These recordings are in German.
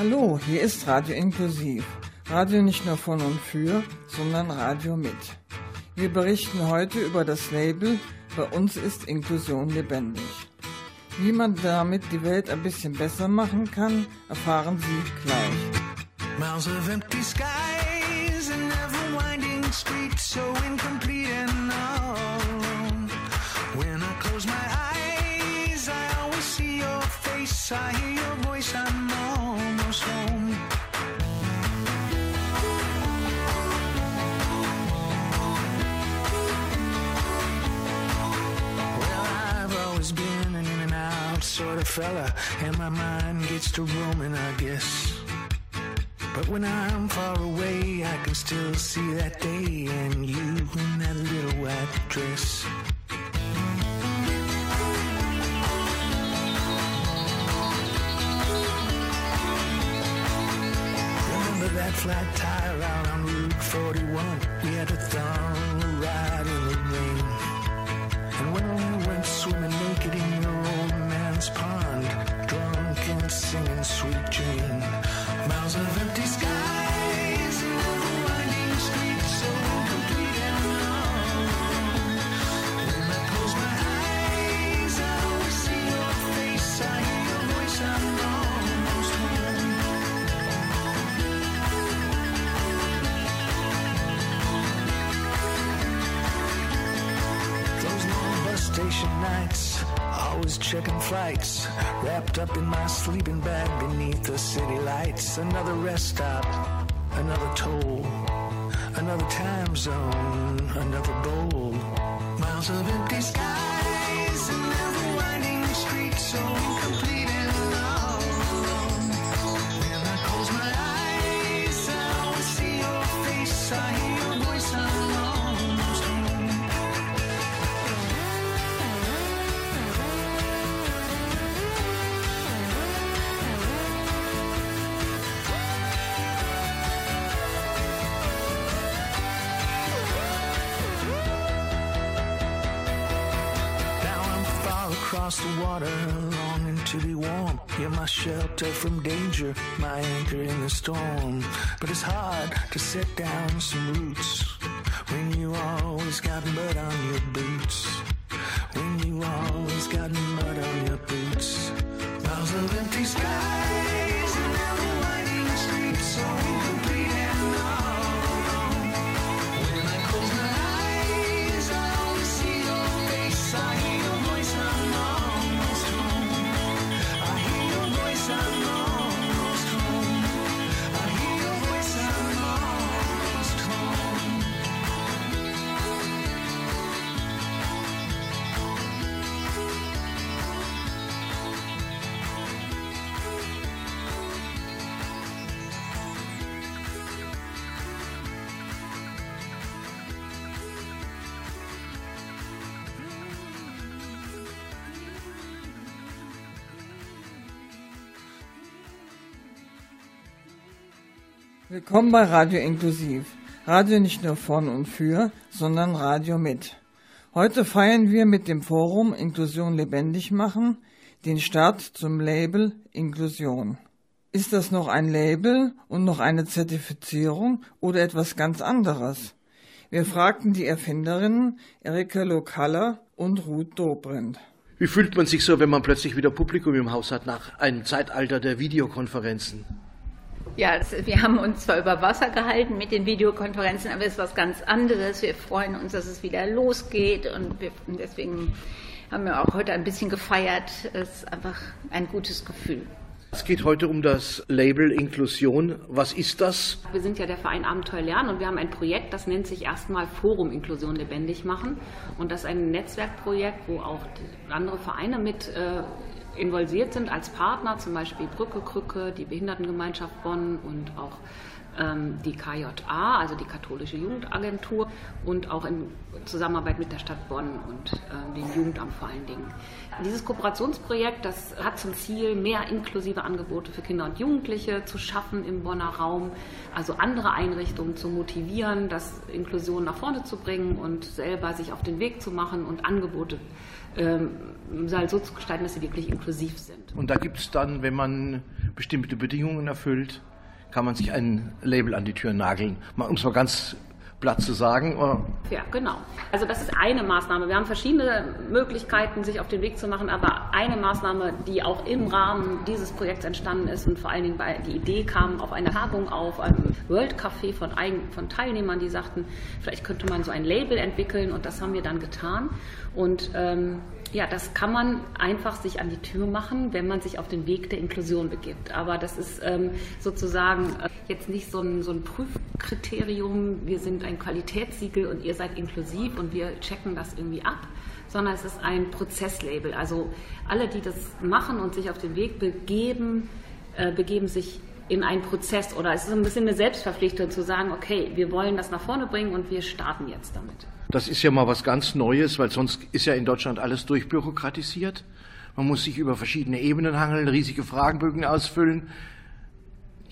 Hallo, hier ist Radio Inklusiv. Radio nicht nur von und für, sondern Radio mit. Wir berichten heute über das Label Bei uns ist Inklusion lebendig. Wie man damit die Welt ein bisschen besser machen kann, erfahren Sie gleich. Miles of empty skies and never winding streets so incomplete and alone. I hear your voice, I'm almost home. Well, I've always been an in and out sort of fella, and my mind gets to roaming, I guess. But when I'm far away, I can still see that day and you in that little white dress. That flat tire out on Route 41? We had a thorn ride in the rain. And when we went swimming naked in your old man's pond, drunk and singing Sweet Jane. Miles of empty skies always checking flights, wrapped up in my sleeping bag beneath the city lights. Another rest stop, another toll, another time zone, another bowl. Miles of empty skies water, longing to be warm. You're my shelter from danger, my anchor in the storm. But it's hard to set down some roots when you always got mud on your boots. When you always got mud on Willkommen bei Radio Inklusiv. Radio nicht nur von und für, sondern Radio mit. Heute feiern wir mit dem Forum Inklusion lebendig machen den Start zum Label Inklusion. Ist das noch ein Label und noch eine Zertifizierung oder etwas ganz anderes? Wir fragten die Erfinderinnen Erika Lokalla und Ruth Dobrindt. Wie fühlt man sich so, wenn man plötzlich wieder Publikum im Haus hat nach einem Zeitalter der Videokonferenzen? Ja, wir haben uns zwar über Wasser gehalten mit den Videokonferenzen, aber es ist was ganz anderes. Wir freuen uns, dass es wieder losgeht und, wir, deswegen haben wir auch heute ein bisschen gefeiert. Es ist einfach ein gutes Gefühl. Es geht heute um das Label Inklusion. Was ist das? Wir sind ja der Verein Abenteuer Lernen und wir haben ein Projekt, das nennt sich erstmal Forum Inklusion lebendig machen. Und das ist ein Netzwerkprojekt, wo auch andere Vereine mit äh, involviert sind als Partner, zum Beispiel Brücke Krücke, die Behindertengemeinschaft Bonn und auch ähm, die KJA, also die Katholische Jugendagentur und auch in Zusammenarbeit mit der Stadt Bonn und äh, dem Jugendamt vor allen Dingen. Dieses Kooperationsprojekt, das hat zum Ziel, mehr inklusive Angebote für Kinder und Jugendliche zu schaffen im Bonner Raum, also andere Einrichtungen zu motivieren, das Inklusion nach vorne zu bringen und selber sich auf den Weg zu machen und Angebote ähm, so zu gestalten, dass sie wirklich inklusiv sind. Und da gibt es dann, wenn man bestimmte Bedingungen erfüllt, kann man sich ein Label an die Tür nageln. Um es mal ganz platt zu sagen. Ja, genau. Also das ist eine Maßnahme. Wir haben verschiedene Möglichkeiten, sich auf den Weg zu machen, aber eine Maßnahme, die auch im Rahmen dieses Projekts entstanden ist und vor allen Dingen bei die Idee kam auf eine Tagung auf einem World Café von, von Teilnehmern, die sagten, vielleicht könnte man so ein Label entwickeln und das haben wir dann getan. Und ähm, ja, das kann man einfach sich an die Tür machen, wenn man sich auf den Weg der Inklusion begibt. Aber das ist ähm, sozusagen äh, jetzt nicht so ein, so ein Prüfkriterium, wir sind ein Qualitätssiegel und ihr seid inklusiv und wir checken das irgendwie ab, sondern es ist ein Prozesslabel. Also alle, die das machen und sich auf den Weg begeben, äh, begeben sich in einen Prozess oder es ist ein bisschen eine Selbstverpflichtung zu sagen, okay, wir wollen das nach vorne bringen und wir starten jetzt damit. Das ist ja mal was ganz Neues, weil sonst ist ja in Deutschland alles durchbürokratisiert. Man muss sich über verschiedene Ebenen hangeln, riesige Fragenbögen ausfüllen.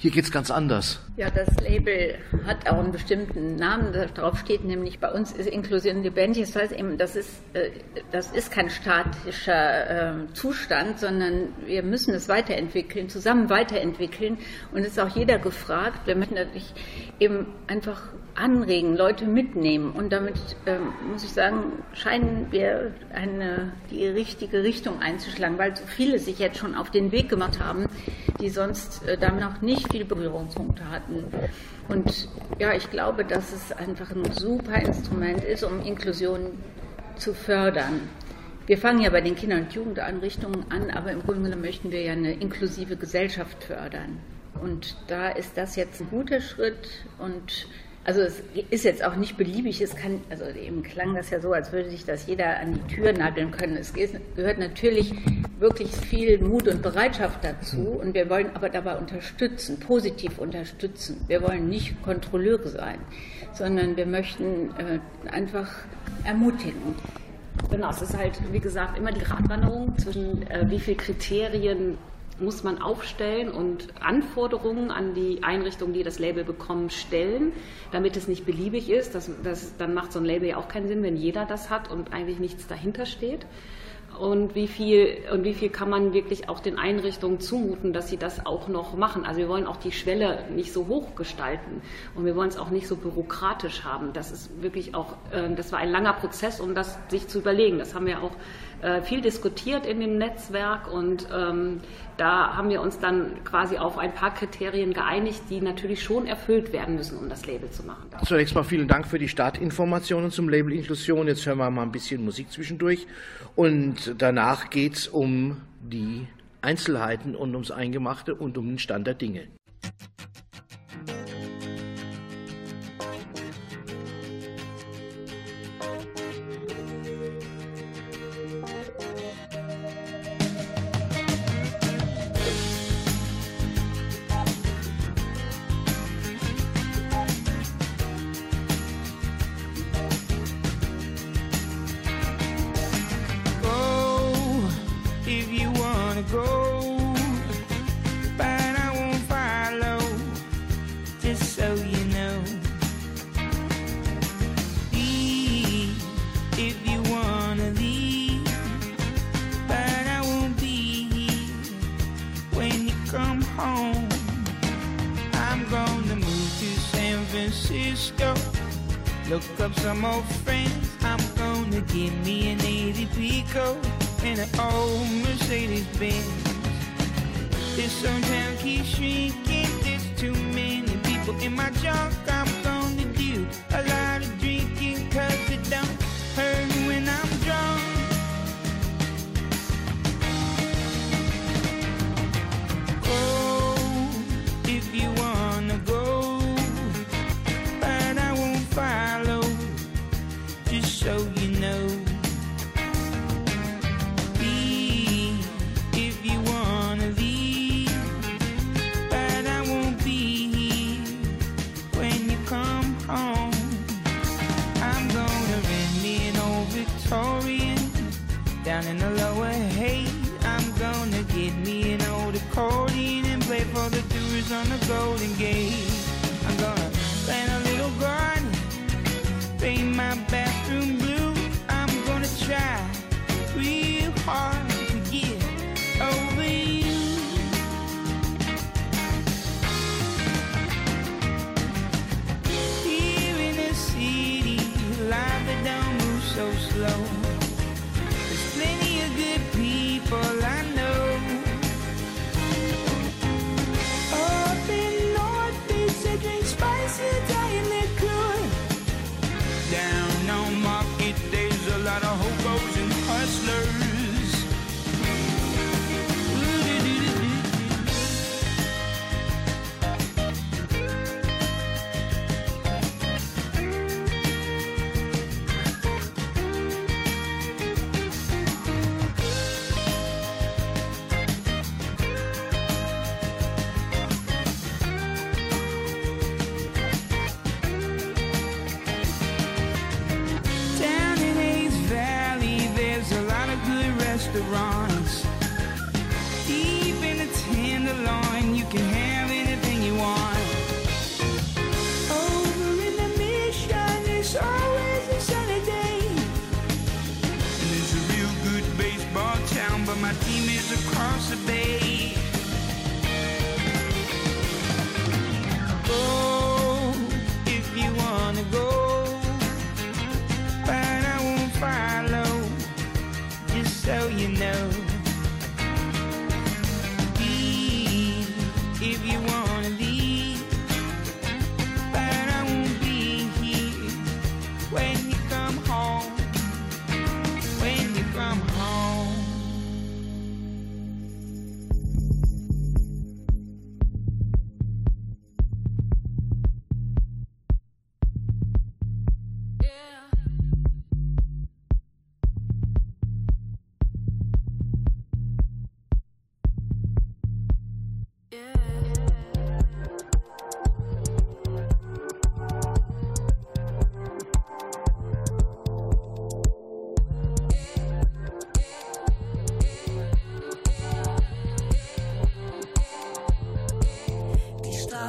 Hier geht es ganz anders. Ja, das Label hat auch einen bestimmten Namen. Darauf steht nämlich, bei uns ist Inklusion lebendig. Das heißt eben, das ist, äh, das ist kein statischer ähm, Zustand, sondern wir müssen es weiterentwickeln, zusammen weiterentwickeln. Und es ist auch jeder gefragt. Wir möchten natürlich eben einfach anregen, Leute mitnehmen. Und damit, ähm, muss ich sagen, scheinen wir eine, die richtige Richtung einzuschlagen, weil so viele sich jetzt schon auf den Weg gemacht haben, die sonst äh, damit noch nicht viele Berührungspunkte hatten. Und ja, ich glaube, dass es einfach ein super Instrument ist, um Inklusion zu fördern. Wir fangen ja bei den Kinder- und Jugendeinrichtungen an, aber im Grunde genommen möchten wir ja eine inklusive Gesellschaft fördern. Und da ist das jetzt ein guter Schritt und also es ist jetzt auch nicht beliebig, es kann, also eben klang das ja so, als würde sich das jeder an die Tür nageln können. Es gehört natürlich wirklich viel Mut und Bereitschaft dazu und wir wollen aber dabei unterstützen, positiv unterstützen. Wir wollen nicht Kontrolleure sein, sondern wir möchten äh, einfach ermutigen. Genau, es ist halt, wie gesagt, immer die Gratwanderung zwischen äh, wie viele Kriterien muss man aufstellen und Anforderungen an die Einrichtungen, die das Label bekommen, stellen, damit es nicht beliebig ist. Das, das, dann macht so ein Label ja auch keinen Sinn, wenn jeder das hat und eigentlich nichts dahinter steht und wie viel und wie viel kann man wirklich auch den Einrichtungen zumuten, dass sie das auch noch machen. Also wir wollen auch die Schwelle nicht so hoch gestalten und wir wollen es auch nicht so bürokratisch haben. Das ist wirklich auch, äh, das war ein langer Prozess, um das sich zu überlegen. Das haben wir auch äh, viel diskutiert in dem Netzwerk und ähm, da haben wir uns dann quasi auf ein paar Kriterien geeinigt, die natürlich schon erfüllt werden müssen, um das Label zu machen. Zunächst mal vielen Dank für die Startinformationen zum Label Inklusion. Jetzt hören wir mal ein bisschen Musik zwischendurch und danach geht es um die Einzelheiten und ums Eingemachte und um den Stand der Dinge. go, but I won't follow, just so you know. Leave if you wanna leave, but I won't be here when you come home. I'm gonna move to San Francisco, look up some old friends. I'm gonna give me an 80 Pico in an old Mercedes Benz. This town keeps shrinking. There's too many people in my junk. I'm gonna do a lot. down in the lower hey I'm gonna get me an old accordion and play for the tourists on the Golden Gate. I'm gonna plan a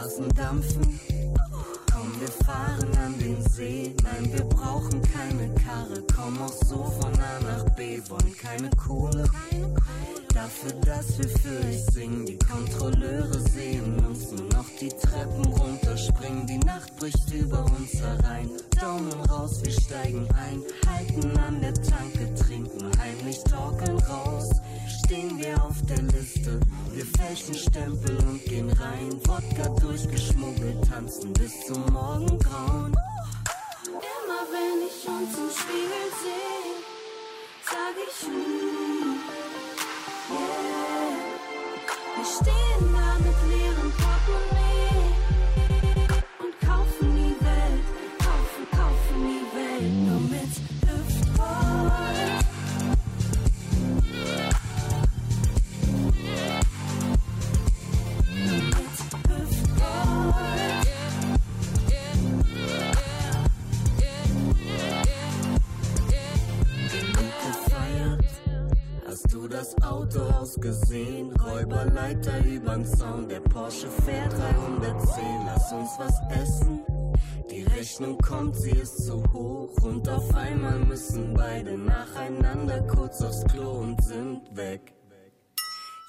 Die Straßen dampfen. Komm, wir fahren an den See. Nein, wir brauchen keine Karre. Komm auch so von A nach B. Wollen keine Kohle. Dafür, dass wir für euch singen. Die Kontrolleure sehen uns nur noch die Treppen runterspringen. Die Nacht bricht über uns herein. Daumen raus, wir steigen ein. Halten an der Tanke, trinken heimlich, torkeln raus. Stehen wir auf der Liste. Wir fälschen Stempel und gehen rein. Wodka durchgeschmuggelt, tanzen bis zum Morgengrauen. Immer wenn ich uns im Spiegel sehe, sag ich, mm, yeah. Wir stehen da mit leerem Portemonnaie Hast du das Autohaus gesehen? Räuberleiter übern Zaun, der Porsche fährt 310. Lass uns was essen. Die Rechnung kommt, sie ist zu hoch. Und auf einmal müssen beide nacheinander kurz aufs Klo und sind weg.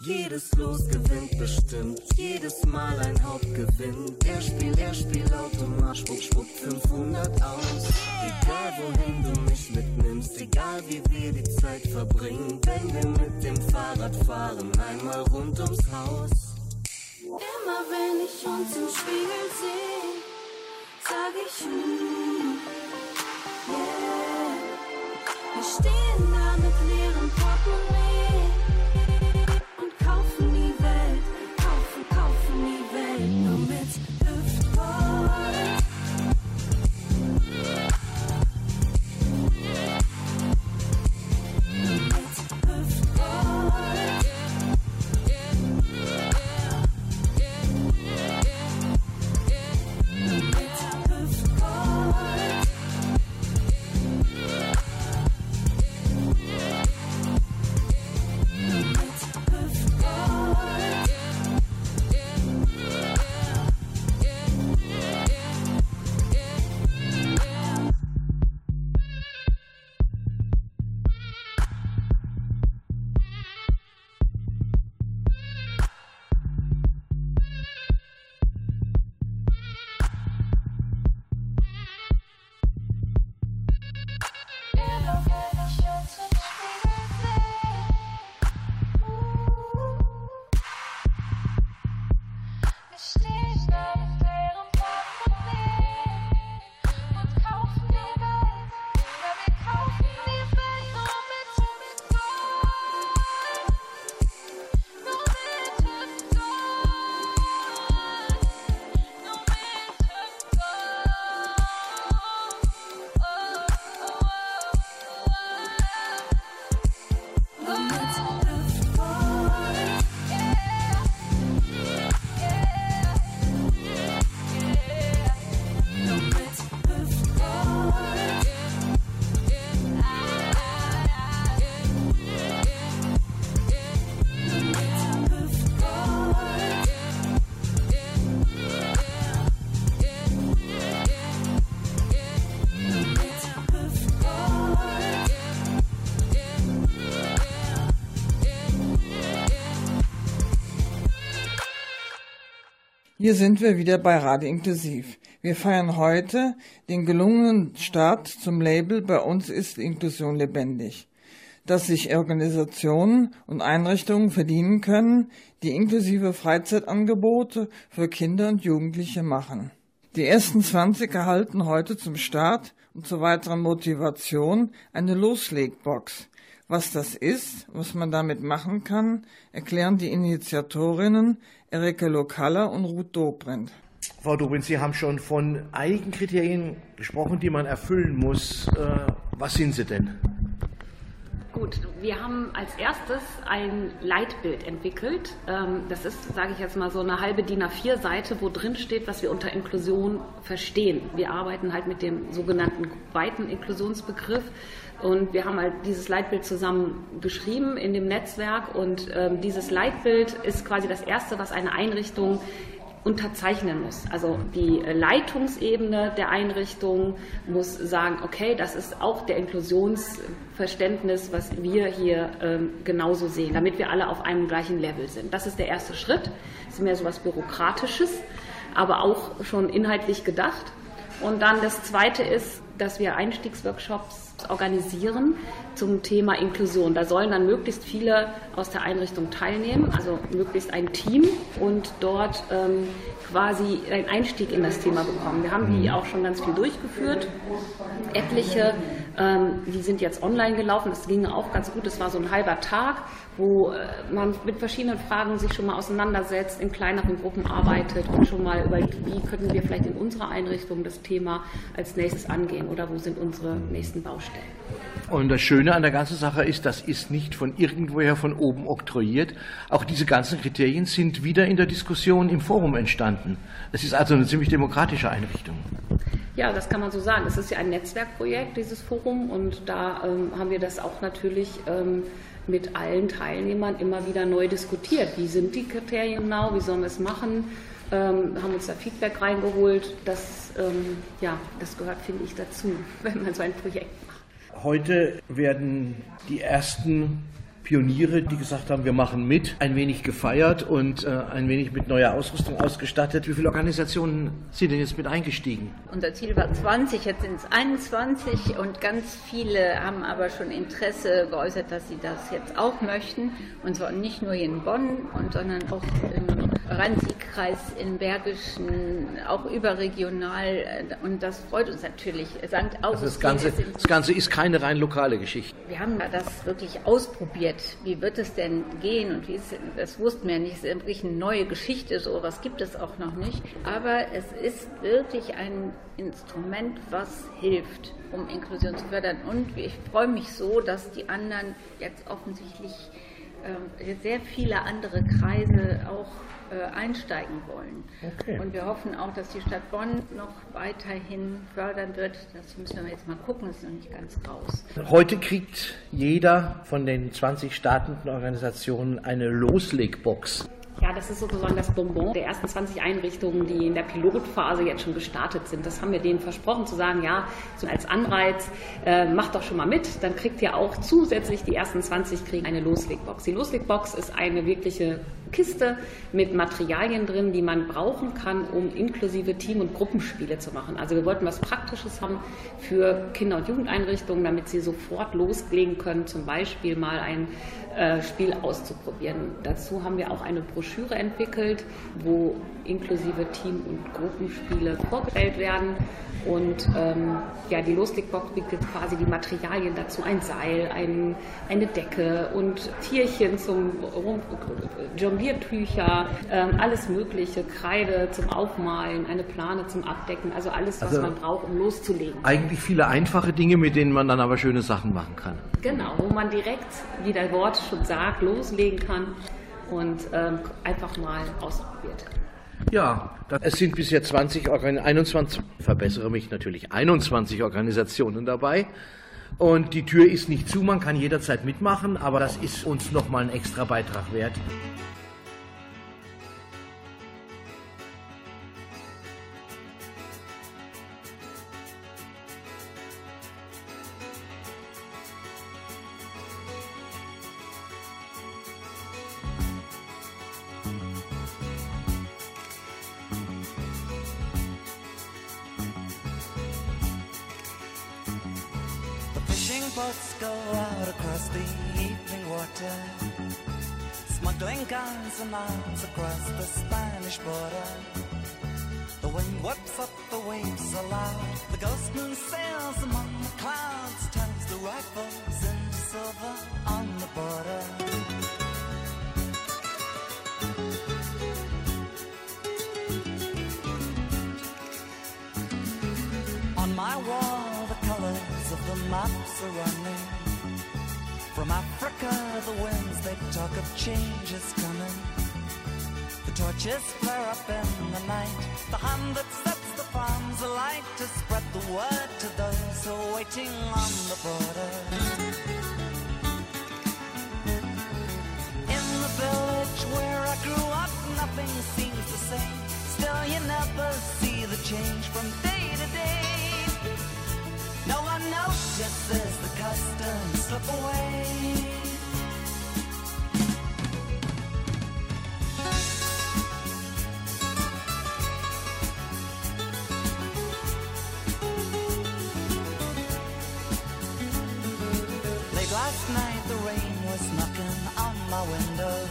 Jedes Los gewinnt bestimmt, jedes Mal ein Hauptgewinn. Er spielt, er spielt Automat, spuckt, spuckt 500 aus. Egal wohin du mich mitnimmst, egal wie wir die Zeit verbringen. Wenn wir mit dem Fahrrad fahren, einmal rund ums Haus. Immer wenn ich uns im Spiegel sehe, sag ich, mm, yeah. Wir stehen da mit leerem Hier sind wir wieder bei Radio Inklusiv. Wir feiern heute den gelungenen Start zum Label Bei uns ist Inklusion lebendig, dass sich Organisationen und Einrichtungen verdienen können, die inklusive Freizeitangebote für Kinder und Jugendliche machen. Die ersten 20 erhalten heute zum Start und zur weiteren Motivation eine Loslegbox. Was das ist, was man damit machen kann, erklären die Initiatorinnen Erika Lokaller und Ruth Dobrindt. Frau Dobrindt, Sie haben schon von einigen Kriterien gesprochen, die man erfüllen muss. Äh, was sind sie denn? Gut, wir haben als erstes ein Leitbild entwickelt. Ähm, das ist, sage ich jetzt mal, so eine halbe DIN A4-Seite, wo drin steht, was wir unter Inklusion verstehen. Wir arbeiten halt mit dem sogenannten weiten Inklusionsbegriff. Und wir haben halt dieses Leitbild zusammen geschrieben in dem Netzwerk. Und ähm, dieses Leitbild ist quasi das erste, was eine Einrichtung unterzeichnen muss. Also die Leitungsebene der Einrichtung muss sagen, okay, das ist auch der Inklusionsverständnis, was wir hier ähm, genauso sehen, damit wir alle auf einem gleichen Level sind. Das ist der erste Schritt. Das ist mehr so was Bürokratisches, aber auch schon inhaltlich gedacht. Und dann das zweite ist, dass wir Einstiegsworkshops organisieren zum Thema Inklusion. Da sollen dann möglichst viele aus der Einrichtung teilnehmen, also möglichst ein Team und dort ähm, quasi einen Einstieg in das Thema bekommen. Wir haben die mhm. auch schon ganz viel durchgeführt. Etliche, ähm, die sind jetzt online gelaufen. Das ging auch ganz gut. Das war so ein halber Tag, wo äh, man mit verschiedenen Fragen sich schon mal auseinandersetzt, in kleineren Gruppen arbeitet und schon mal überlegt, wie könnten wir vielleicht in unserer Einrichtung das Thema als nächstes angehen oder wo sind unsere nächsten Baustellen. Und das Schöne an der ganzen Sache ist, das ist nicht von irgendwoher von oben oktroyiert. Auch diese ganzen Kriterien sind wieder in der Diskussion im Forum entstanden. Es ist also eine ziemlich demokratische Einrichtung. Ja, das kann man so sagen. Es ist ja ein Netzwerkprojekt, dieses Forum, und da ähm, haben wir das auch natürlich ähm, mit allen Teilnehmern immer wieder neu diskutiert. Wie sind die Kriterien genau? Wie sollen wir es machen? Ähm, haben uns da Feedback reingeholt. Das, ähm, ja, das gehört, finde ich, dazu, wenn man so ein Projekt macht. Heute werden die ersten Pioniere, die gesagt haben, wir machen mit, ein wenig gefeiert und äh, ein wenig mit neuer Ausrüstung ausgestattet. Wie viele Organisationen sind denn jetzt mit eingestiegen? Unser Ziel war 20, jetzt sind es 21 und ganz viele haben aber schon Interesse geäußert, dass sie das jetzt auch möchten. Und zwar nicht nur hier in Bonn, und, sondern auch im Rhein-Sieg-Kreis, im Bergischen, auch überregional. Und das freut uns natürlich. St. Augustin also das, Ganze, das Ganze ist keine rein lokale Geschichte. Wir haben das wirklich ausprobiert wie wird es denn gehen und wie ist, das wussten wir nicht, es ist wirklich eine neue Geschichte, so was gibt es auch noch nicht. Aber es ist wirklich ein Instrument, was hilft, um Inklusion zu fördern. Und ich freue mich so, dass die anderen jetzt offensichtlich sehr viele andere Kreise auch äh, einsteigen wollen. Okay. Und wir hoffen auch, dass die Stadt Bonn noch weiterhin fördern wird. Das müssen wir jetzt mal gucken, das ist noch nicht ganz raus. Heute kriegt jeder von den 20 startenden Organisationen eine Loslegbox. Ja, das ist sozusagen das Bonbon der ersten 20 Einrichtungen, die in der Pilotphase jetzt schon gestartet sind. Das haben wir denen versprochen, zu sagen, ja, so als Anreiz, äh, macht doch schon mal mit. Dann kriegt ihr auch zusätzlich die ersten 20 kriegen eine Loslegbox. Die Loslegbox ist eine wirkliche Kiste mit Materialien drin, die man brauchen kann, um inklusive Team- und Gruppenspiele zu machen. Also wir wollten was Praktisches haben für Kinder- und Jugendeinrichtungen, damit sie sofort loslegen können, zum Beispiel mal ein äh, Spiel auszuprobieren. Dazu haben wir auch eine Broschüre entwickelt, wo inklusive Team- und Gruppenspiele vorgestellt werden. Und ähm, ja, die Loslegbox bietet quasi die Materialien dazu, ein Seil, ein, eine Decke und Tierchen zum Rum, Jongliertücher, ähm, alles Mögliche, Kreide zum Aufmalen, eine Plane zum Abdecken, also alles, was also man braucht, um loszulegen. Eigentlich viele einfache Dinge, mit denen man dann aber schöne Sachen machen kann. Genau, wo man direkt, wie der Wort schon sagt, loslegen kann und ähm, einfach mal ausprobiert. Ja, es sind bisher 20, 21, verbessere mich natürlich, 21 Organisationen dabei. Und die Tür ist nicht zu, man kann jederzeit mitmachen, aber das ist uns nochmal ein extra Beitrag wert. Boats go out across the evening water, smuggling guns and arms across the Spanish border. The wind whips up the waves aloud. The ghost moon sails among the clouds, turns the rifles into silver on the border. On my wall, the colors of the maps are running. From Africa, the winds they talk of change is coming. The torches flare up in the night. The hand that sets the farms alight to spread the word to those who are waiting on the border. In the village where I grew up, nothing seems the same. Still, you never see the change from day to day. No one notices the customs slip away. Last night the rain was knocking on my window.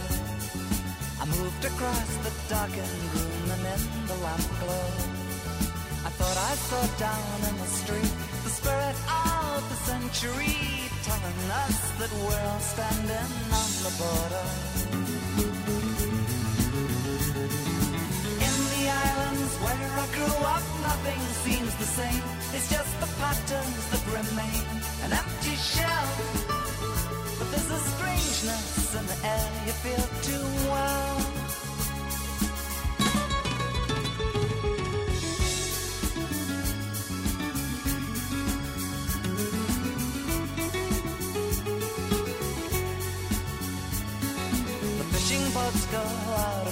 I moved across the darkened room and in the lamp glow. I thought I saw down in the street the spirit of the century telling us that we're standing on the border. In the islands where I grew up, nothing seems the same. It's just the patterns that remain, an empty shell. But there's a strangeness in the air you feel too well.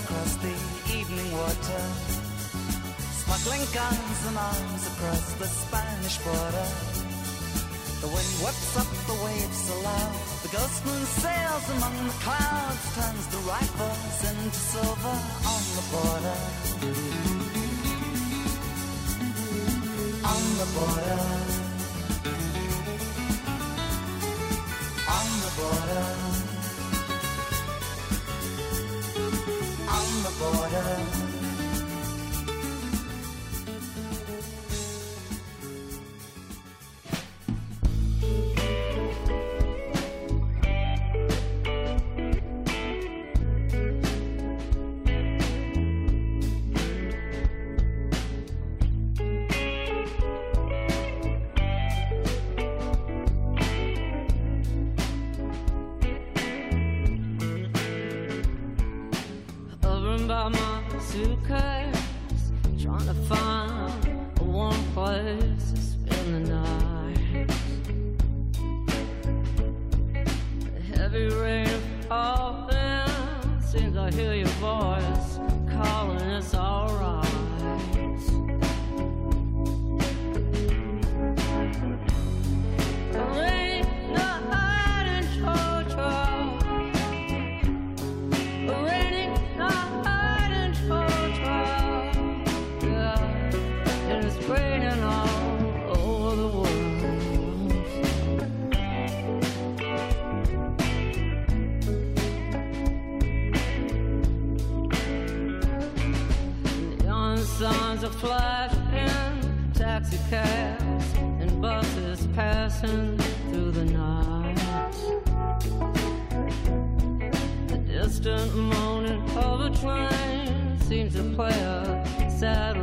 Across the evening water, smuggling guns and arms across the Spanish border. The wind whips up the waves aloud. The ghost moon sails among the clouds, turns the rifles into silver on the border. On the border. On the border. The border. Cabs and buses passing through the night. The distant moaning of a train seems to play a sad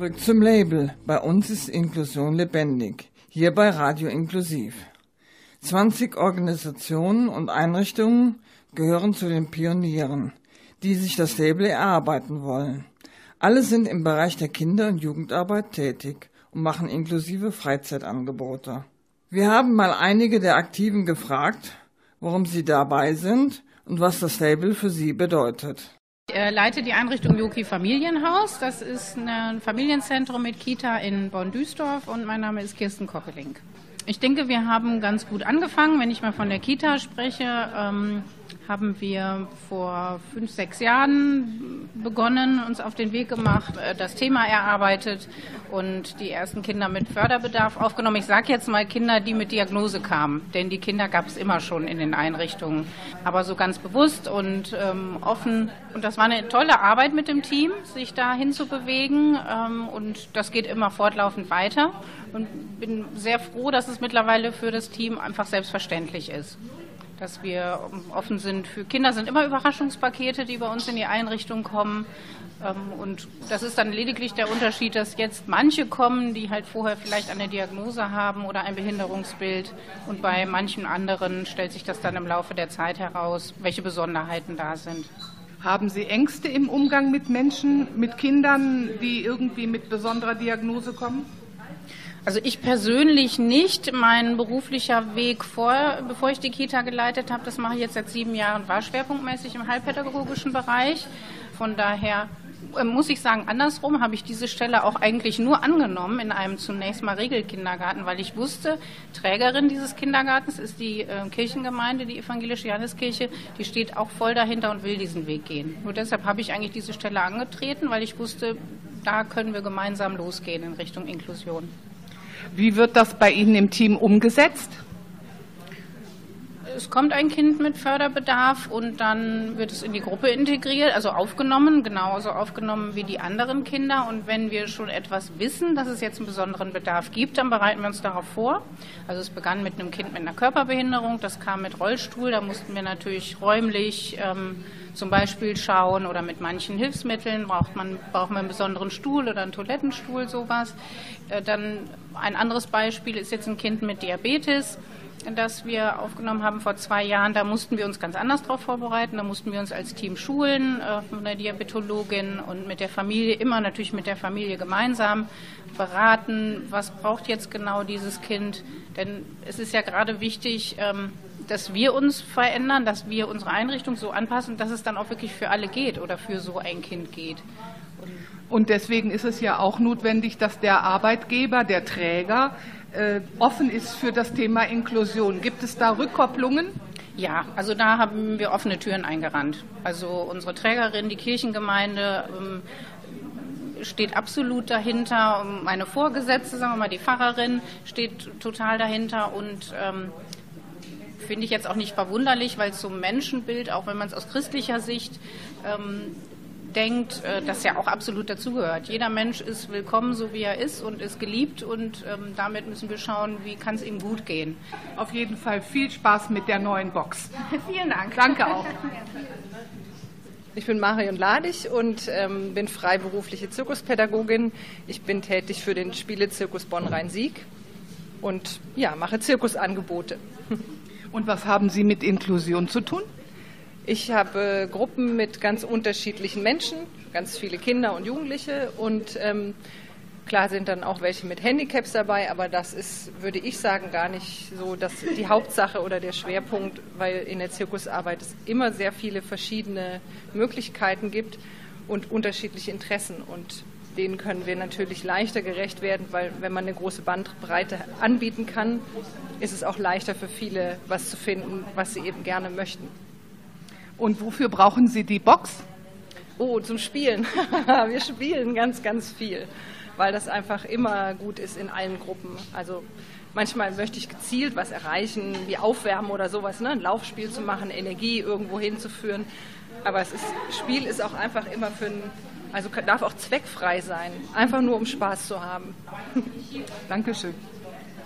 Zurück zum Label. Bei uns ist Inklusion lebendig. Hier bei Radio Inklusiv. 20 Organisationen und Einrichtungen gehören zu den Pionieren, die sich das Label erarbeiten wollen. Alle sind im Bereich der Kinder- und Jugendarbeit tätig und machen inklusive Freizeitangebote. Wir haben mal einige der Aktiven gefragt, warum sie dabei sind und was das Label für sie bedeutet. Ich äh, leite die Einrichtung Joki Familienhaus. Das ist ein Familienzentrum mit Kita in Bonn-Duisdorf und mein Name ist Kirsten Koppeling. Ich denke, wir haben ganz gut angefangen. Wenn ich mal von der Kita spreche, ähm, haben wir vor fünf, sechs Jahren begonnen, uns auf den Weg gemacht, äh, das Thema erarbeitet und die ersten Kinder mit Förderbedarf aufgenommen. Ich sage jetzt mal Kinder, die mit Diagnose kamen, denn die Kinder gab es immer schon in den Einrichtungen, aber so ganz bewusst und ähm, offen. Und das war eine tolle Arbeit mit dem Team, sich da hinzubewegen ähm, und das geht immer fortlaufend weiter und bin sehr froh, dass es mittlerweile für das Team einfach selbstverständlich ist dass wir offen sind für Kinder. sind immer Überraschungspakete, die bei uns in die Einrichtung kommen. Ähm, Und das ist dann lediglich der Unterschied, dass jetzt manche kommen, die halt vorher vielleicht eine Diagnose haben oder ein Behinderungsbild. Und bei manchen anderen stellt sich das dann im Laufe der Zeit heraus, welche Besonderheiten da sind. Haben Sie Ängste im Umgang mit Menschen, mit Kindern, die irgendwie mit besonderer Diagnose kommen? Also ich persönlich nicht. Mein beruflicher Weg vor, bevor ich die Kita geleitet habe, das mache ich jetzt seit sieben Jahren, war schwerpunktmäßig im heilpädagogischen Bereich. Von daher äh, muss ich sagen, andersrum habe ich diese Stelle auch eigentlich nur angenommen in einem zunächst mal Regelkindergarten, weil ich wusste, Trägerin dieses Kindergartens ist die äh, Kirchengemeinde, die evangelische Johanneskirche, die steht auch voll dahinter und will diesen Weg gehen. Nur deshalb habe ich eigentlich diese Stelle angetreten, weil ich wusste, da können wir gemeinsam losgehen in Richtung Inklusion. Wie wird das bei Ihnen im Team umgesetzt? Es kommt ein Kind mit Förderbedarf und dann wird es in die Gruppe integriert, also aufgenommen, genauso aufgenommen wie die anderen Kinder. Und wenn wir schon etwas wissen, dass es jetzt einen besonderen Bedarf gibt, dann bereiten wir uns darauf vor. Also es begann mit einem Kind mit einer Körperbehinderung, das kam mit Rollstuhl, da mussten wir natürlich räumlich ähm, zum Beispiel schauen oder mit manchen Hilfsmitteln braucht man, braucht man einen besonderen Stuhl oder einen Toilettenstuhl, sowas. Äh, dann ein anderes Beispiel ist jetzt ein Kind mit Diabetes das wir aufgenommen haben vor zwei Jahren, da mussten wir uns ganz anders darauf vorbereiten. Da mussten wir uns als Team schulen äh, von der Diabetologin und mit der Familie, immer natürlich mit der Familie gemeinsam beraten, was braucht jetzt genau dieses Kind. Denn es ist ja gerade wichtig, ähm, dass wir uns verändern, dass wir unsere Einrichtung so anpassen, dass es dann auch wirklich für alle geht oder für so ein Kind geht. Und deswegen ist es ja auch notwendig, dass der Arbeitgeber, der Träger, offen ist für das Thema Inklusion. Gibt es da Rückkopplungen? Ja, also da haben wir offene Türen eingerannt. Also unsere Trägerin, die Kirchengemeinde, ähm, steht absolut dahinter. Meine Vorgesetzte, sagen wir mal, die Pfarrerin, steht total dahinter und ähm, finde ich jetzt auch nicht verwunderlich, weil ein Menschenbild, auch wenn man es aus christlicher Sicht ähm, denkt, äh, das ja auch absolut dazugehört. Jeder Mensch ist willkommen, so wie er ist und ist geliebt und ähm, damit müssen wir schauen, wie kann es ihm gut gehen. Auf jeden Fall viel Spaß mit der neuen Box. Vielen Dank. Danke auch. Ich bin Marion Ladig und ähm, bin freiberufliche Zirkuspädagogin. Ich bin tätig für den Spielezirkus Bonn-Rhein-Sieg und ja, mache Zirkusangebote. Und was haben Sie mit Inklusion zu tun? Ich habe Gruppen mit ganz unterschiedlichen Menschen, ganz viele Kinder und Jugendliche und ähm, klar sind dann auch welche mit Handicaps dabei, aber das ist, würde ich sagen, gar nicht so dass die Hauptsache oder der Schwerpunkt, weil in der Zirkusarbeit es immer sehr viele verschiedene Möglichkeiten gibt und unterschiedliche Interessen und denen können wir natürlich leichter gerecht werden, weil wenn man eine große Bandbreite anbieten kann, ist es auch leichter für viele, was zu finden, was sie eben gerne möchten. Und wofür brauchen Sie die Box? Oh, zum Spielen. wir spielen ganz, ganz viel, weil das einfach immer gut ist in allen Gruppen. Also manchmal möchte ich gezielt was erreichen, wie Aufwärmen oder sowas, ne? ein Laufspiel zu machen, Energie irgendwo hinzuführen. Aber es ist, Spiel ist auch einfach immer für ein, also darf auch zweckfrei sein, einfach nur um Spaß zu haben. Dankeschön.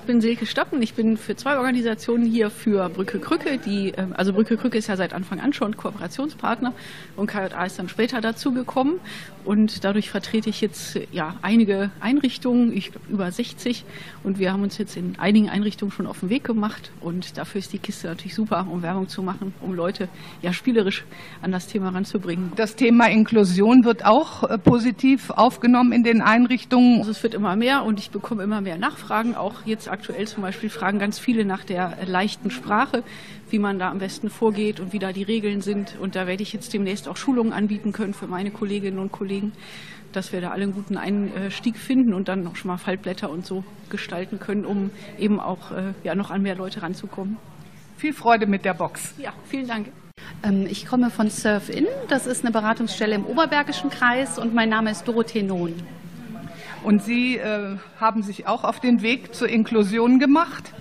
Ich bin Silke Stoppen. Ich bin für zwei Organisationen hier für Brücke Krücke. Die, ähm, also Brücke Krücke ist ja seit Anfang an schon Kooperationspartner und KJA ist dann später dazugekommen. Und dadurch vertrete ich jetzt ja einige Einrichtungen, ich glaube über 60. Und wir haben uns jetzt in einigen Einrichtungen schon auf den Weg gemacht. Und dafür ist die Kiste natürlich super, um Werbung zu machen, um Leute ja spielerisch an das Thema ranzubringen. Das Thema Inklusion wird auch äh, positiv aufgenommen in den Einrichtungen. Also es wird immer mehr und ich bekomme immer mehr Nachfragen. Auch jetzt aktuell zum Beispiel fragen ganz viele nach der äh, leichten Sprache, wie man da am besten vorgeht und wie da die Regeln sind. Und da werde ich jetzt demnächst auch Schulungen anbieten können für meine Kolleginnen und Kollegen, dass wir da alle einen guten Einstieg finden und dann noch schon mal Fallblätter und so gestalten können, um eben auch äh, ja, noch an mehr Leute ranzukommen. Viel Freude mit der Box. Ja, vielen Dank. Ähm, Ich komme von Surf In. Das ist eine Beratungsstelle im Oberbergischen Kreis und mein Name ist Dorothee Nohn. Und Sie äh, haben sich auch auf den Weg zur Inklusion gemacht?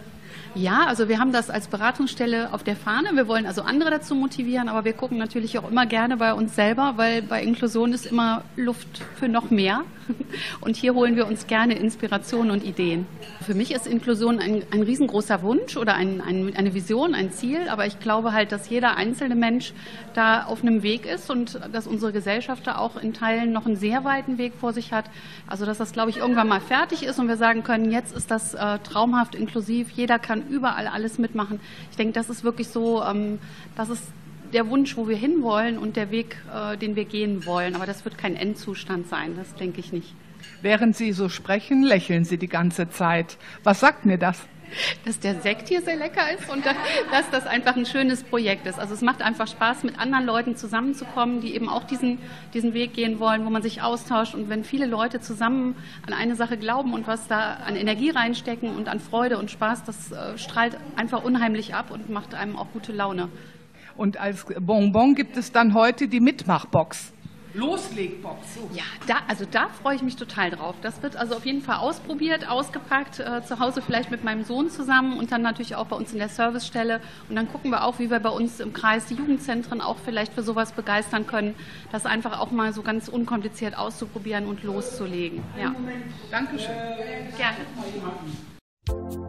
Ja, also wir haben das als Beratungsstelle auf der Fahne. Wir wollen also andere dazu motivieren, aber wir gucken natürlich auch immer gerne bei uns selber, weil bei Inklusion ist immer Luft für noch mehr. Und hier holen wir uns gerne Inspirationen und Ideen. Für mich ist Inklusion ein, ein riesengroßer Wunsch oder ein, ein, eine Vision, ein Ziel, aber ich glaube halt, dass jeder einzelne Mensch da auf einem Weg ist und dass unsere Gesellschaft da auch in Teilen noch einen sehr weiten Weg vor sich hat. Also dass das, glaube ich, irgendwann mal fertig ist und wir sagen können, jetzt ist das äh, traumhaft inklusiv, jeder kann überall alles mitmachen. Ich denke, das ist wirklich so, ähm, das ist der Wunsch, wo wir hinwollen und der Weg, äh, den wir gehen wollen. Aber das wird kein Endzustand sein, das denke ich nicht. Während Sie so sprechen, lächeln Sie die ganze Zeit. Was sagt mir das? Dass der Sekt hier sehr lecker ist und dass, das einfach ein schönes Projekt ist. Also es macht einfach Spaß, mit anderen Leuten zusammenzukommen, die eben auch diesen, diesen Weg gehen wollen, wo man sich austauscht. Und wenn viele Leute zusammen an eine Sache glauben und was da an Energie reinstecken und an Freude und Spaß, das äh, strahlt einfach unheimlich ab und macht einem auch gute Laune. Und als Bonbon gibt es dann heute die Mitmachbox. Loslegbox. So. Ja, da, also da freue ich mich total drauf. Das wird also auf jeden Fall ausprobiert, ausgepackt, äh, zu Hause vielleicht mit meinem Sohn zusammen und dann natürlich auch bei uns in der Servicestelle. Und dann gucken wir auch, wie wir bei uns im Kreis die Jugendzentren auch vielleicht für sowas begeistern können, das einfach auch mal so ganz unkompliziert auszuprobieren und loszulegen. Ja. Dankeschön. Gerne.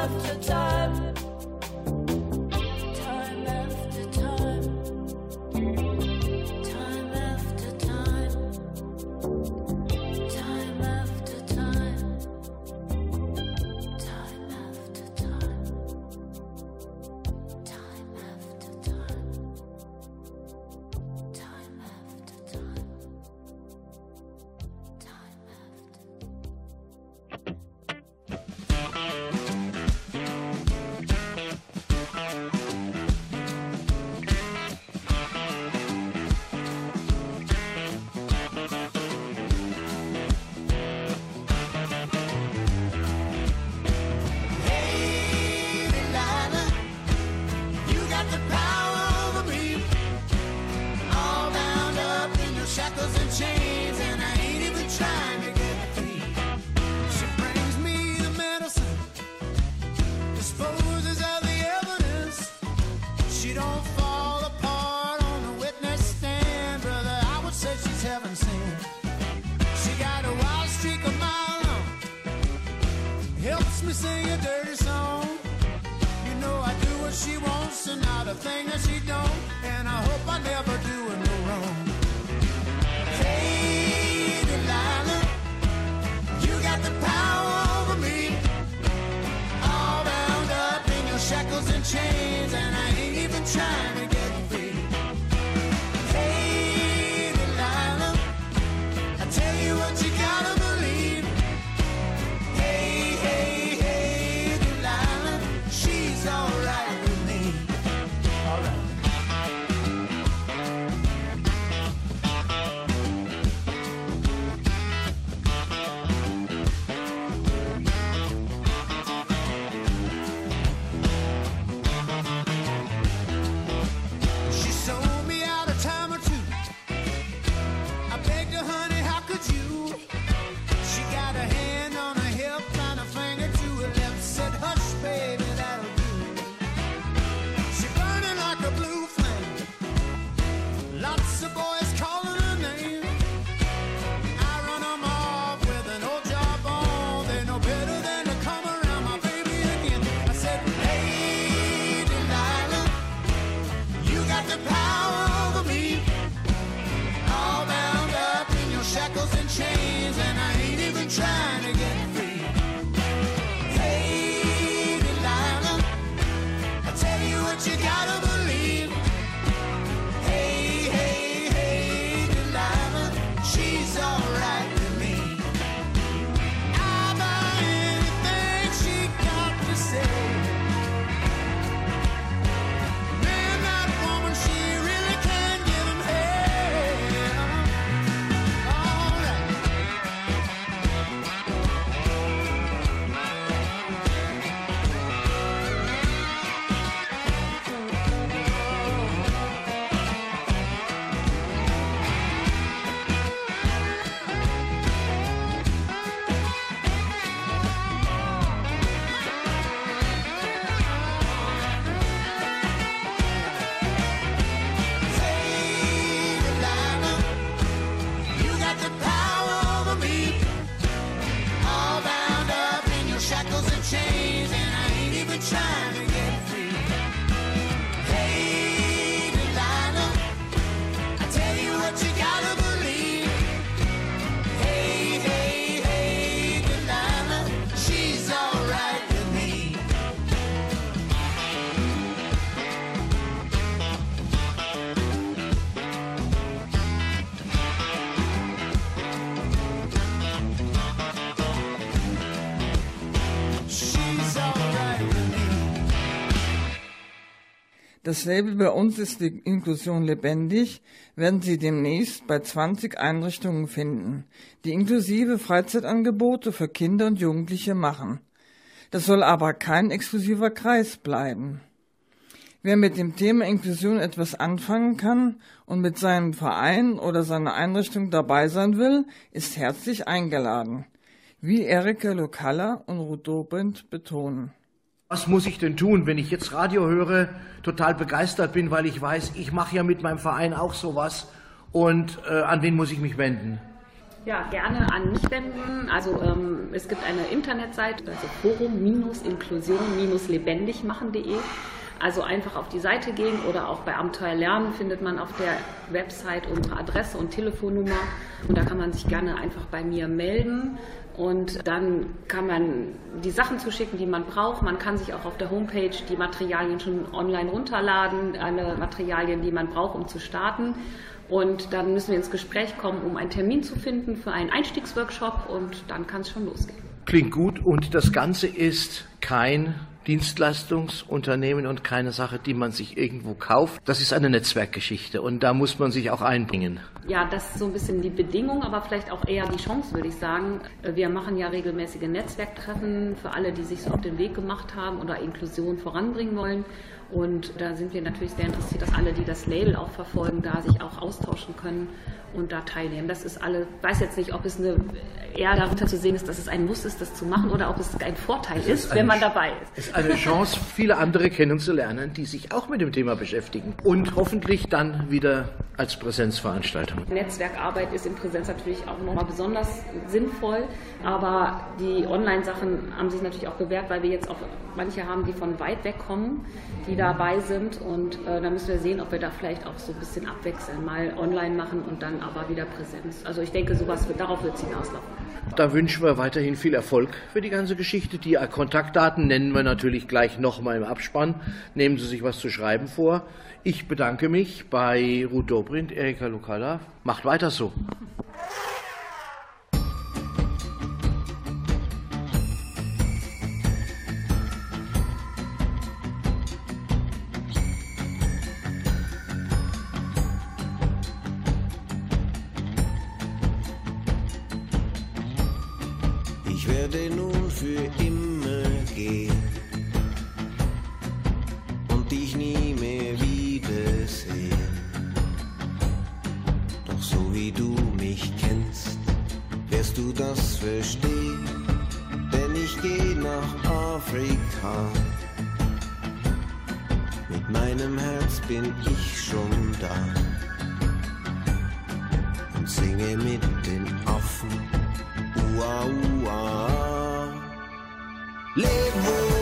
love to talk. Das Label bei uns ist die Inklusion lebendig, werden Sie demnächst bei 20 Einrichtungen finden, die inklusive Freizeitangebote für Kinder und Jugendliche machen. Das soll aber kein exklusiver Kreis bleiben. Wer mit dem Thema Inklusion etwas anfangen kann und mit seinem Verein oder seiner Einrichtung dabei sein will, ist herzlich eingeladen. Wie Erika Lokalla und Ruth Dobrindt betonen. Was muss ich denn tun, wenn ich jetzt Radio höre, total begeistert bin, weil ich weiß, ich mache ja mit meinem Verein auch sowas und äh, an wen muss ich mich wenden? Ja, gerne an mich wenden. Also ähm, es gibt eine Internetseite, also forum-inklusion-lebendig machen.de. Also einfach auf die Seite gehen oder auch bei Abenteuer Lernen findet man auf der Website unsere Adresse und Telefonnummer. Und da kann man sich gerne einfach bei mir melden. Und dann kann man die Sachen zuschicken, die man braucht. Man kann sich auch auf der Homepage die Materialien schon online runterladen, alle Materialien, die man braucht, um zu starten. Und dann müssen wir ins Gespräch kommen, um einen Termin zu finden für einen Einstiegsworkshop und dann kann es schon losgehen. Klingt gut und das Ganze ist kein Dienstleistungsunternehmen und keine Sache, die man sich irgendwo kauft. Das ist eine Netzwerkgeschichte und da muss man sich auch einbringen. Ja, das ist so ein bisschen die Bedingung, aber vielleicht auch eher die Chance, würde ich sagen. Wir machen ja regelmäßige Netzwerktreffen für alle, die sich so auf den Weg gemacht haben oder Inklusion voranbringen wollen. Und da sind wir natürlich sehr interessiert, dass alle, die das Label auch verfolgen, da sich auch austauschen können und da teilnehmen. Das ist alle, ich weiß jetzt nicht, ob es eine, eher darunter zu sehen ist, dass es ein Muss ist, das zu machen oder ob es ein Vorteil ist, ist wenn man dabei ist. Es ist eine Chance, viele andere kennenzulernen, die sich auch mit dem Thema beschäftigen und hoffentlich dann wieder als Präsenzveranstaltung. Netzwerkarbeit ist in Präsenz natürlich auch nochmal besonders sinnvoll, aber die Online-Sachen haben sich natürlich auch bewährt, weil wir jetzt auch manche haben, die von weit weg kommen, die dabei sind und äh, da müssen wir sehen, ob wir da vielleicht auch so ein bisschen abwechseln, mal online machen und dann aber wieder Präsenz. Also ich denke, sowas wird, darauf wird es hinauslaufen. Da wünschen wir weiterhin viel Erfolg für die ganze Geschichte. Die Kontaktdaten nennen wir natürlich gleich nochmal im Abspann. Nehmen Sie sich was zu schreiben vor. Ich bedanke mich bei Ruth Dobrindt, Erika Lukala. Macht weiter so. Werde nun für immer gehen und dich nie mehr wiedersehen. Doch so wie du mich kennst, wirst du das verstehen, denn ich geh nach Afrika. Mit meinem Herz bin ich schon da und singe mit den Affen. Live with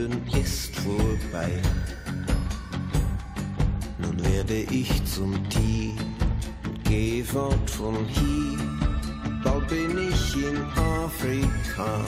Menschenleben ist vorbei. Nun werde ich zum Tier und gehe fort von hier. Bald bin ich in Afrika,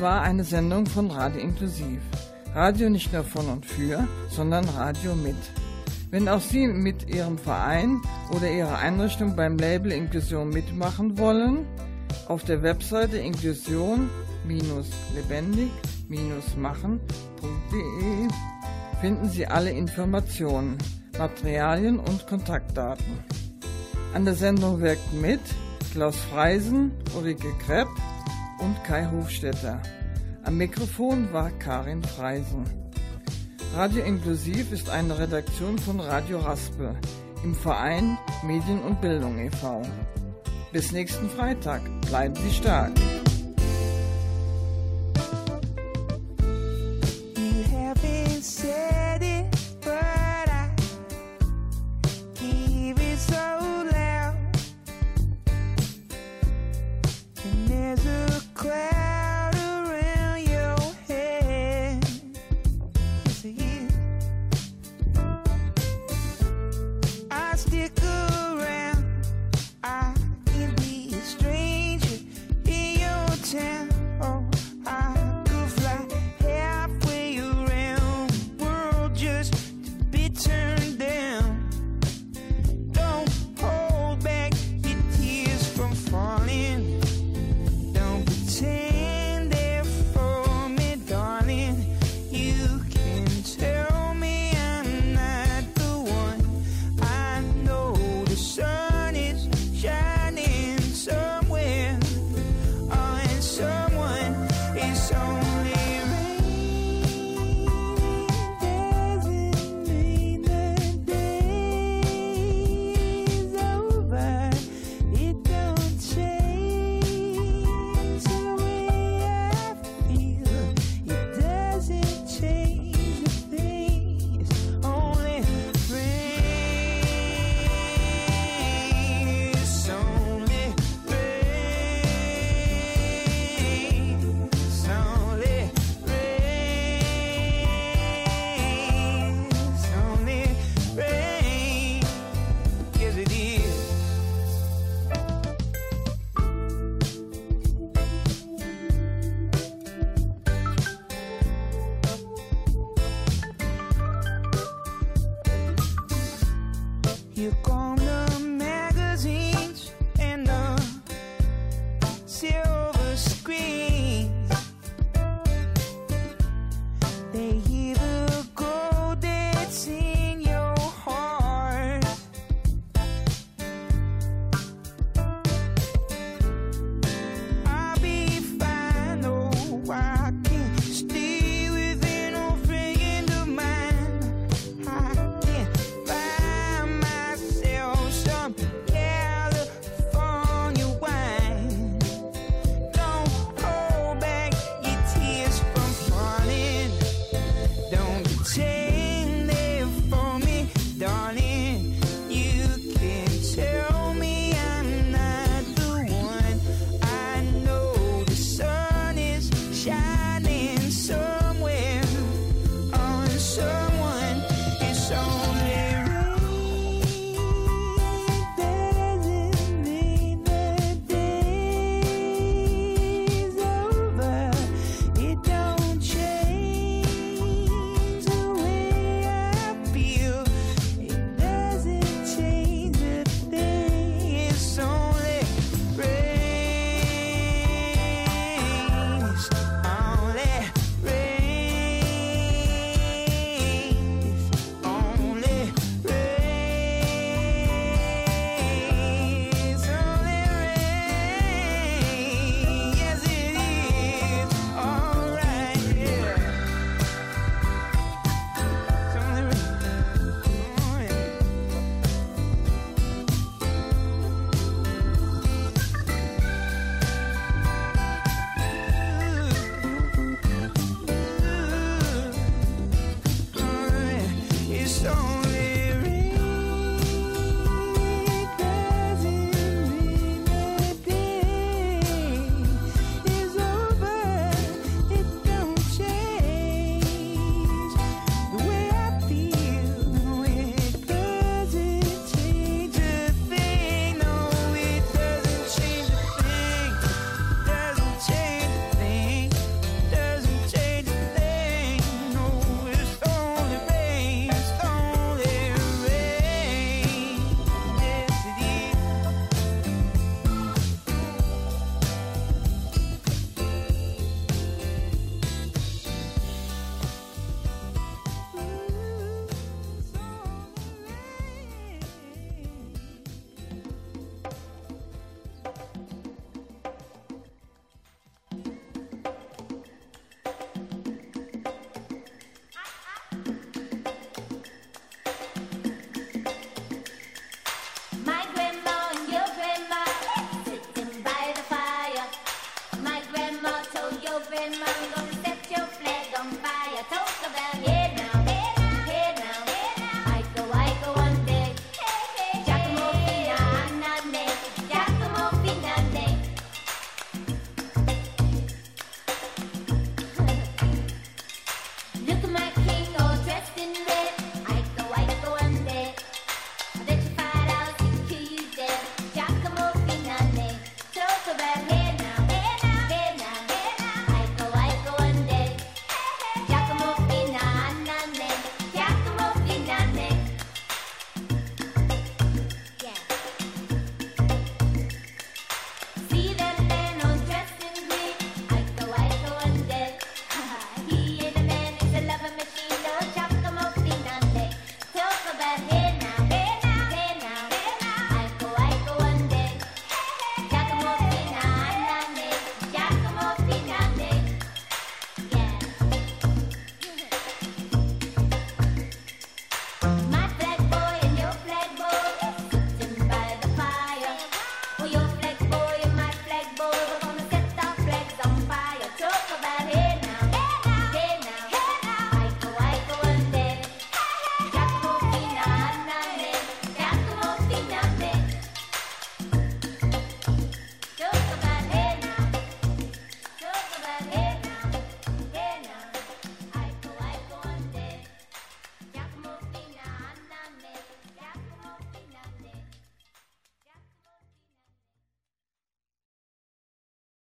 War eine Sendung von Radio Inklusiv. Radio nicht nur von und für, sondern Radio mit. Wenn auch Sie mit Ihrem Verein oder Ihrer Einrichtung beim Label Inklusion mitmachen wollen, auf der Webseite inklusion-lebendig-machen.de finden Sie alle Informationen, Materialien und Kontaktdaten. An der Sendung wirkten mit Klaus Freisen, Ulrike Krepp und Kai Hofstetter. Am Mikrofon war Karin Freisen. Radio Inklusiv ist eine Redaktion von Radio Raspel im Verein Medien und Bildung e.V. Bis nächsten Freitag. Bleiben Sie stark.